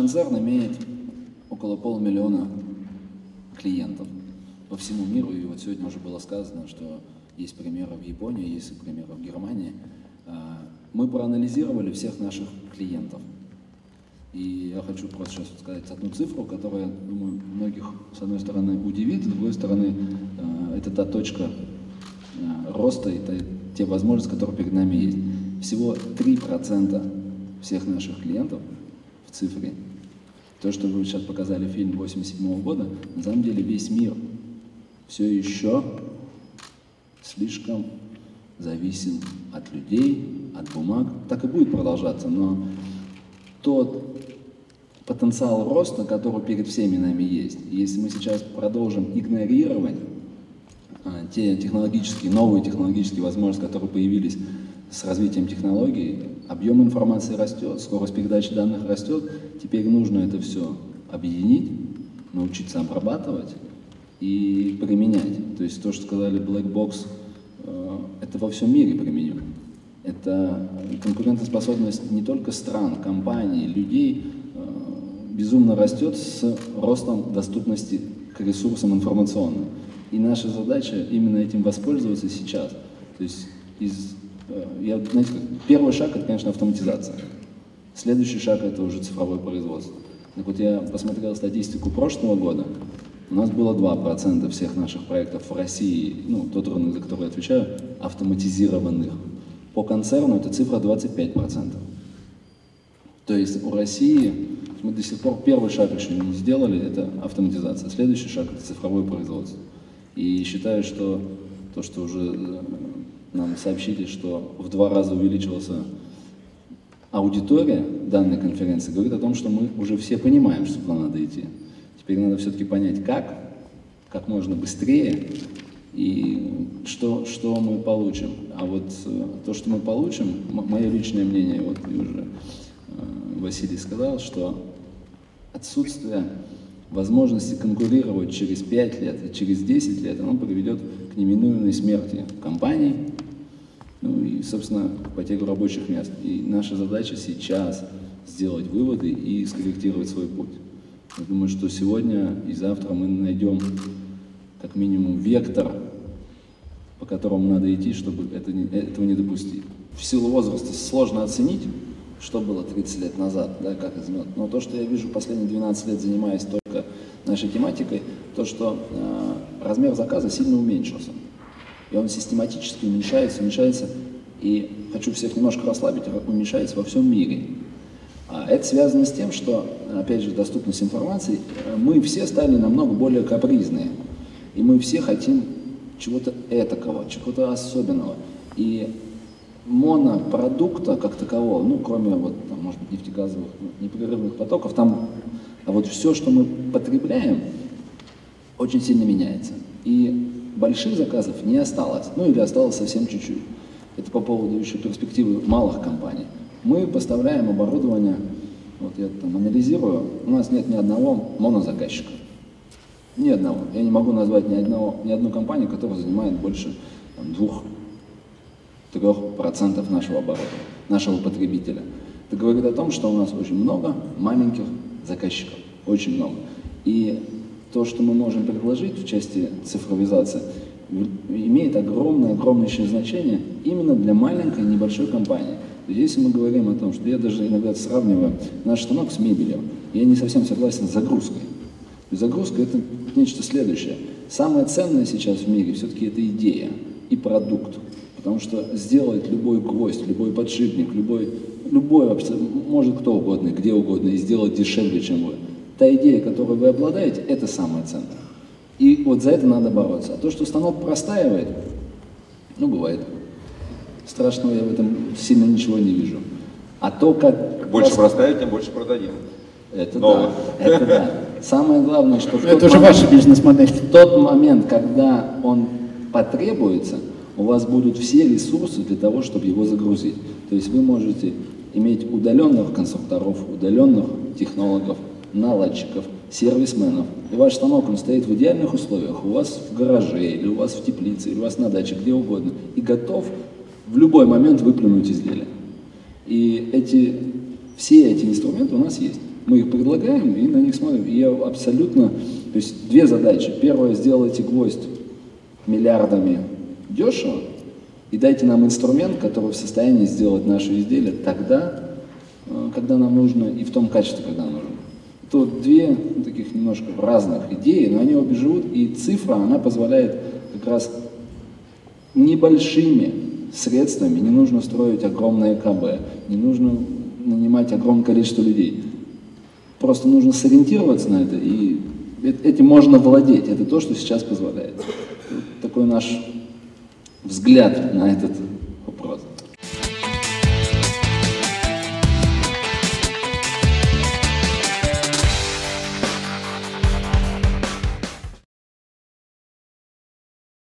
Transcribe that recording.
концерн имеет около полумиллиона клиентов по всему миру, и вот сегодня уже было сказано, что есть примеры в Японии, есть примеры в Германии. А, мы проанализировали всех наших клиентов. И я хочу просто сейчас сказать одну цифру, которая, думаю, многих, с одной стороны, удивит, с другой стороны, а, это та точка а, роста, это те возможности, которые перед нами есть. Всего 3% всех наших клиентов в цифре. То, что вы сейчас показали фильм 87 года, на самом деле весь мир все еще слишком зависим от людей, от бумаг. Так и будет продолжаться, но тот потенциал роста, который перед всеми нами есть, если мы сейчас продолжим игнорировать а, те технологические, новые технологические возможности, которые появились с развитием технологий, объем информации растет, скорость передачи данных растет, теперь нужно это все объединить, научиться обрабатывать и применять. То есть то, что сказали Black Box, э, это во всем мире применимо. Это конкурентоспособность не только стран, компаний, людей э, безумно растет с ростом доступности к ресурсам информационным. И наша задача именно этим воспользоваться сейчас. То есть из я, знаете, первый шаг это, конечно, автоматизация. Следующий шаг это уже цифровое производство. Так вот я посмотрел статистику прошлого года. У нас было 2% всех наших проектов в России, ну, тот рынок, за который я отвечаю, автоматизированных. По концерну эта цифра 25%. То есть у России мы до сих пор первый шаг еще не сделали, это автоматизация. Следующий шаг это цифровое производство. И считаю, что то, что уже э, нам сообщили, что в два раза увеличилась аудитория данной конференции, говорит о том, что мы уже все понимаем, что туда надо идти. Теперь надо все-таки понять, как, как можно быстрее и что, что мы получим. А вот э, то, что мы получим, мое личное мнение, вот уже э, Василий сказал, что отсутствие возможности конкурировать через 5 лет через 10 лет, оно приведет к неминуемой смерти компаний, ну и, собственно, к потерю рабочих мест. И наша задача сейчас сделать выводы и скорректировать свой путь. Я думаю, что сегодня и завтра мы найдем как минимум вектор, по которому надо идти, чтобы это этого не допустить. В силу возраста сложно оценить, что было 30 лет назад, да, как изменилось. Но то, что я вижу последние 12 лет, занимаясь только нашей тематикой, то, что э, размер заказа сильно уменьшился. И он систематически уменьшается, уменьшается, и хочу всех немножко расслабить, уменьшается во всем мире. А это связано с тем, что, опять же, доступность информации, э, мы все стали намного более капризные. И мы все хотим чего-то этакого, чего-то особенного. И монопродукта как такового, ну, кроме вот, там, может быть, нефтегазовых непрерывных потоков, там, а вот все, что мы потребляем, очень сильно меняется. И больших заказов не осталось, ну или осталось совсем чуть-чуть. Это по поводу еще перспективы малых компаний. Мы поставляем оборудование, вот я там анализирую, у нас нет ни одного монозаказчика. Ни одного. Я не могу назвать ни, одного, ни одну компанию, которая занимает больше двух-трех процентов нашего оборота, нашего потребителя. Это говорит о том, что у нас очень много маленьких заказчиков, очень много. И то, что мы можем предложить в части цифровизации, имеет огромное-огромное значение именно для маленькой небольшой компании. Если мы говорим о том, что я даже иногда сравниваю наш станок с мебелью, я не совсем согласен с загрузкой. Загрузка – это нечто следующее. Самое ценное сейчас в мире все-таки это идея и продукт. Потому что сделать любой гвоздь, любой подшипник, любой, любой вообще, может кто угодно, где угодно, и сделать дешевле, чем вы – та идея, которой вы обладаете, это самое ценное. И вот за это надо бороться. А то, что станок простаивает, ну, бывает. Страшного я в этом сильно ничего не вижу. А то, как... Больше прост... простаивает, тем больше продадим. Это Новых. да, это да. Самое главное, что... Это уже момент, ваша бизнес-модель. В тот момент, когда он потребуется, у вас будут все ресурсы для того, чтобы его загрузить. То есть вы можете иметь удаленных конструкторов, удаленных технологов, наладчиков, сервисменов. И ваш станок, он стоит в идеальных условиях, у вас в гараже, или у вас в теплице, или у вас на даче, где угодно, и готов в любой момент выплюнуть изделие. И эти, все эти инструменты у нас есть. Мы их предлагаем и на них смотрим. И я абсолютно, то есть две задачи. Первое, сделайте гвоздь миллиардами дешево, и дайте нам инструмент, который в состоянии сделать наши изделия тогда, э, когда нам нужно, и в том качестве, когда нам нужно. То две таких немножко разных идеи, но они обе живут, и цифра, она позволяет как раз небольшими средствами, не нужно строить огромное КБ, не нужно нанимать огромное количество людей. Просто нужно сориентироваться на это, и этим можно владеть. Это то, что сейчас позволяет. Такой наш взгляд на этот